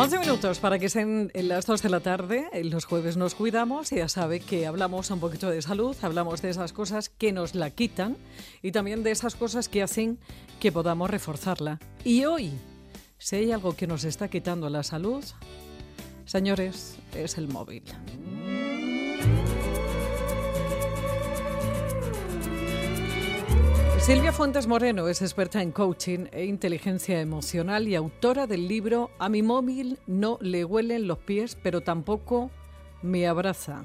11 minutos para que sean las 2 de la tarde. Los jueves nos cuidamos y ya sabe que hablamos un poquito de salud, hablamos de esas cosas que nos la quitan y también de esas cosas que hacen que podamos reforzarla. Y hoy, si hay algo que nos está quitando la salud, señores, es el móvil. Silvia Fuentes Moreno es experta en coaching e inteligencia emocional y autora del libro A mi móvil no le huelen los pies, pero tampoco me abraza,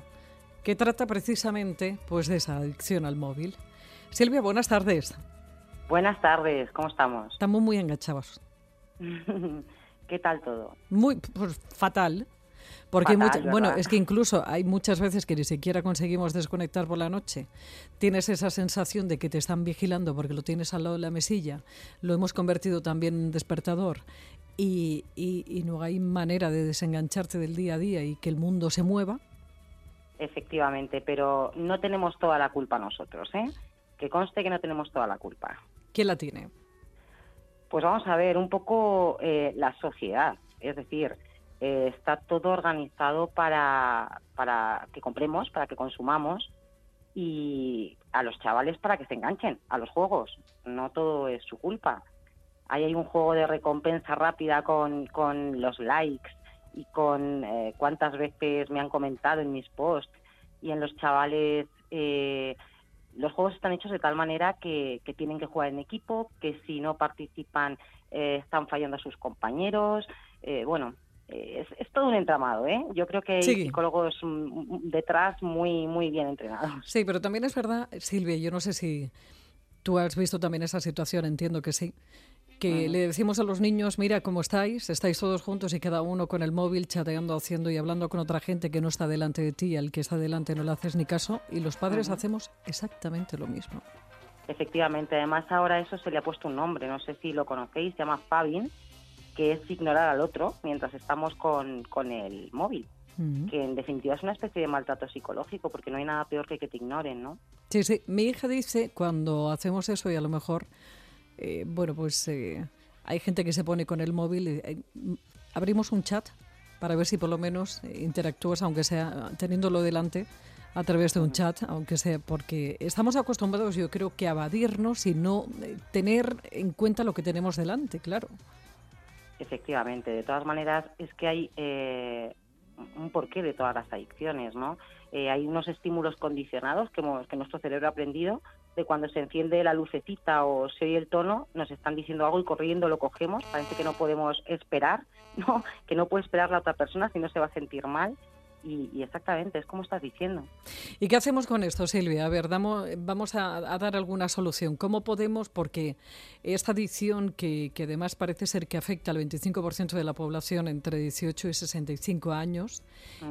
que trata precisamente pues de esa adicción al móvil. Silvia, buenas tardes. Buenas tardes, ¿cómo estamos? Estamos muy enganchados. ¿Qué tal todo? Muy pues, fatal. Porque bueno, es que incluso hay muchas veces que ni siquiera conseguimos desconectar por la noche. Tienes esa sensación de que te están vigilando porque lo tienes al lado de la mesilla. Lo hemos convertido también en despertador y, y, no hay manera de desengancharte del día a día y que el mundo se mueva. Efectivamente, pero no tenemos toda la culpa nosotros, ¿eh? Que conste que no tenemos toda la culpa. ¿Quién la tiene? Pues vamos a ver, un poco eh, la sociedad. Es decir, eh, está todo organizado para, para que compremos, para que consumamos y a los chavales para que se enganchen a los juegos. No todo es su culpa. Ahí hay un juego de recompensa rápida con, con los likes y con eh, cuántas veces me han comentado en mis posts. Y en los chavales, eh, los juegos están hechos de tal manera que, que, tienen que jugar en equipo, que si no participan están fallando a sus compañeros. bueno, es, todo un entramado, ¿eh? Yo creo que hay psicólogos detrás muy, muy bien entrenados. Sí, pero también es verdad, Silvia, yo no sé si tú has visto también esa situación, entiendo que sí, que le decimos a los niños, mira cómo estáis, estáis todos juntos y cada uno con el móvil chateando, haciendo y hablando con otra gente que no está delante de ti, al que está delante no le haces ni caso, y los padres hacemos exactamente lo mismo. Efectivamente, además ahora eso se le ha puesto un nombre, no sé si lo conocéis, se llama Fabin, que es ignorar al otro mientras estamos con, con el móvil. que en definitiva es una especie de maltrato psicológico, porque no hay nada peor que que te ignoren, ¿no? Sí, sí. Mi hija dice, cuando hacemos eso y a lo mejor, eh, bueno, pues eh, hay gente que se pone con el móvil, eh, abrimos un chat para ver si por lo menos interactúas, aunque sea teniéndolo delante, a través de un chat, aunque sea porque estamos acostumbrados, yo creo, que a evadirnos y no tener en cuenta lo que tenemos delante, claro. Efectivamente, de todas maneras es que hay eh, un porqué de todas las adicciones, ¿no? Eh, hay unos estímulos condicionados que, que nuestro cerebro ha aprendido de cuando se enciende la lucecita o se oye el tono, nos están diciendo algo y corriendo lo cogemos, parece que no podemos esperar, ¿no? Que no puede esperar la otra persona si no se va a sentir mal y, exactamente, es como estás diciendo. ¿Y qué hacemos con esto, Silvia? A ver, damos, vamos a, dar alguna solución. ¿Cómo podemos? Porque esta adicción, que, que además parece ser que afecta al 25% de la población entre 18 y 65 años,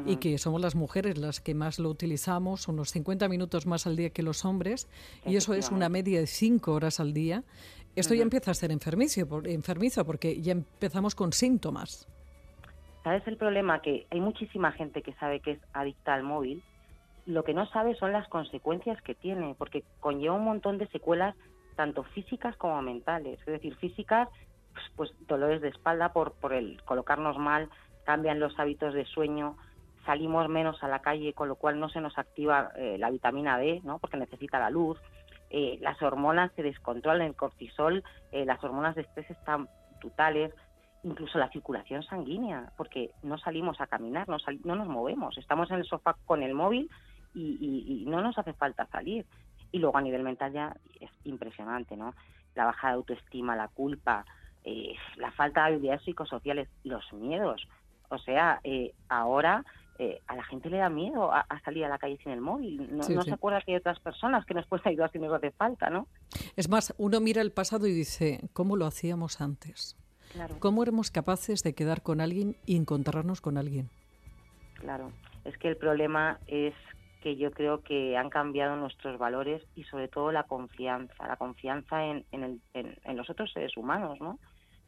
y que somos las mujeres las que más lo utilizamos, unos 50 minutos más al día que los hombres, y eso es una media de 5 horas al día, esto ya empieza a ser enfermizo, enfermizo porque ya empezamos con síntomas. ¿Sabes el problema? Que hay muchísima gente que sabe que es adicta al móvil. Lo que no sabe son las consecuencias que tiene, porque conlleva un montón de secuelas, tanto físicas como mentales. Es decir, físicas, pues, dolores de espalda por, por el colocarnos mal, cambian los hábitos de sueño, salimos menos a la calle, con lo cual no se nos activa eh, la vitamina D, ¿no? porque necesita la luz. Eh, las hormonas se descontrolan, el cortisol, eh, las hormonas de estrés están brutales incluso la circulación sanguínea, porque no salimos a caminar, no, no nos movemos, estamos en el sofá con el móvil y, no nos hace falta salir. Y luego a nivel mental ya es impresionante, ¿no? La baja de autoestima, la culpa, eh, la falta de habilidades psicosociales, los miedos. O sea, eh, ahora eh, a la gente le da miedo a, salir a la calle sin el móvil. No, se acuerda que hay otras personas que nos pueden ayudar si nos hace falta, ¿no? Es más, uno mira el pasado y dice, ¿cómo lo hacíamos antes? ¿Cómo éramos capaces de quedar con alguien y encontrarnos con alguien? Claro, es que el problema es que yo creo que han cambiado nuestros valores y sobre todo la confianza, la confianza en, en, los otros seres humanos, ¿no?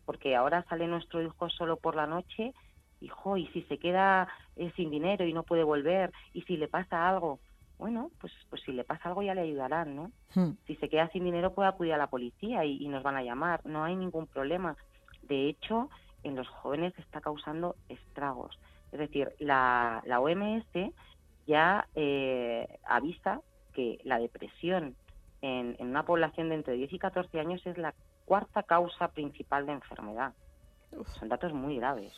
Porque ahora sale nuestro hijo solo por la noche, hijo, y si se queda eh, sin dinero y no puede volver, y si le pasa algo, bueno, pues, pues si le pasa algo ya le ayudarán, ¿no? Hmm. Si se queda sin dinero puede acudir a la policía y, y, nos van a llamar, no hay ningún problema. De hecho, en los jóvenes está causando estragos. Es decir, la, la OMS ya eh, avisa que la depresión en, una población de entre 10 y 14 años es la cuarta causa principal de enfermedad. Son datos muy graves.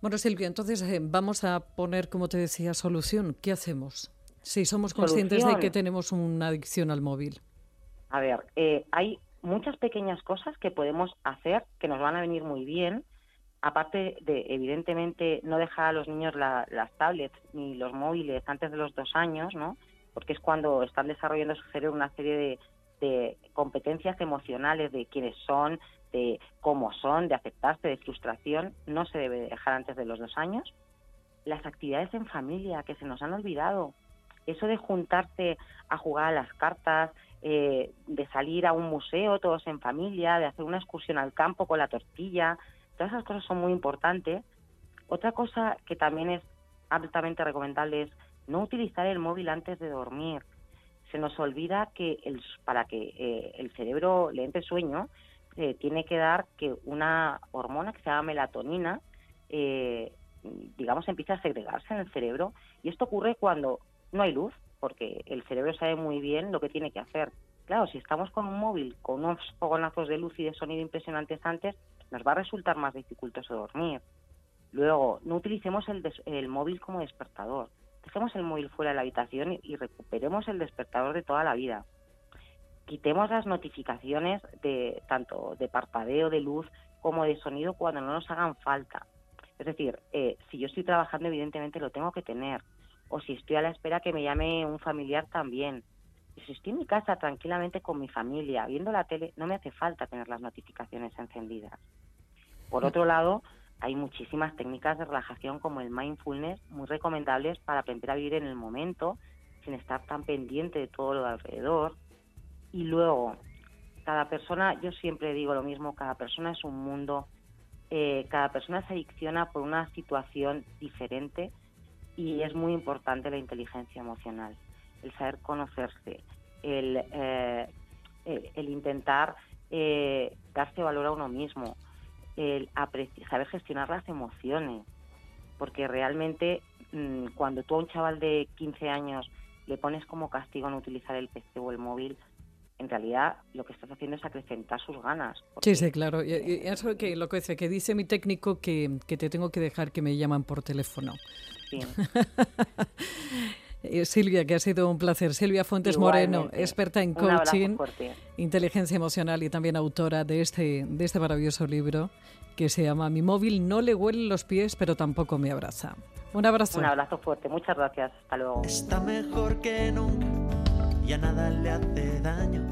Bueno, Silvia, entonces eh, vamos a poner, como te decía, solución. ¿Qué hacemos si somos conscientes de que tenemos una adicción al móvil? A ver, eh, hay muchas pequeñas cosas que podemos hacer que nos van a venir muy bien aparte de, evidentemente, no dejar a los niños las tablets ni los móviles antes de los dos años, ¿no? Porque es cuando están desarrollando su cerebro una serie de, competencias emocionales de quiénes son, de cómo son, de aceptarse, de frustración, no se debe dejar antes de los dos años. Las actividades en familia que se nos han olvidado, eso de juntarse a jugar a las cartas, eh, de salir a un museo todos en familia, de hacer una excursión al campo con la tortilla, Todas esas cosas son muy importantes. Otra cosa que también es altamente recomendable es no utilizar el móvil antes de dormir. Se nos olvida que el, para que eh, el cerebro le entre sueño, eh, tiene que dar que una hormona que se llama melatonina, eh, digamos, empieza a segregarse en el cerebro. Y esto ocurre cuando no hay luz, porque el cerebro sabe muy bien lo que tiene que hacer. Claro, si estamos con un móvil con unos fogonazos de luz y de sonido impresionantes antes, nos va a resultar más dificultoso dormir. Luego, no utilicemos el, móvil como despertador. Dejemos el móvil fuera de la habitación y, recuperemos el despertador de toda la vida. Quitemos las notificaciones de tanto de parpadeo, de luz, como de sonido cuando no nos hagan falta. Es decir, eh, si yo estoy trabajando, evidentemente lo tengo que tener. O si estoy a la espera que me llame un familiar también. Y si estoy en mi casa tranquilamente con mi familia, viendo la tele, no me hace falta tener las notificaciones encendidas. Por mm. otro lado, hay muchísimas técnicas de relajación como el mindfulness muy recomendables para aprender a vivir en el momento sin estar tan pendiente de todo lo de alrededor. Y luego, cada persona, yo siempre digo lo mismo, cada persona es un mundo, eh, cada persona se adicciona por una situación diferente y es muy importante la inteligencia emocional el saber conocerse, el, eh, el, intentar eh, darse valor a uno mismo, el saber gestionar las emociones, porque realmente mm, cuando tú a un chaval de 15 años le pones como castigo no utilizar el PC o el móvil, en realidad lo que estás haciendo es acrecentar sus ganas. Sí, sí, claro. Eso que lo que dice, que dice mi técnico que, que te tengo que dejar que me llaman por teléfono. Eh, Silvia, que ha sido un placer. Silvia Fuentes Moreno, experta en coaching, inteligencia emocional y también autora de este, de este maravilloso libro que se llama Mi móvil no le huelen los pies, pero tampoco me abraza. Un abrazo. Un abrazo fuerte. Muchas gracias. Hasta luego. Está mejor que nunca, ya nada le hace daño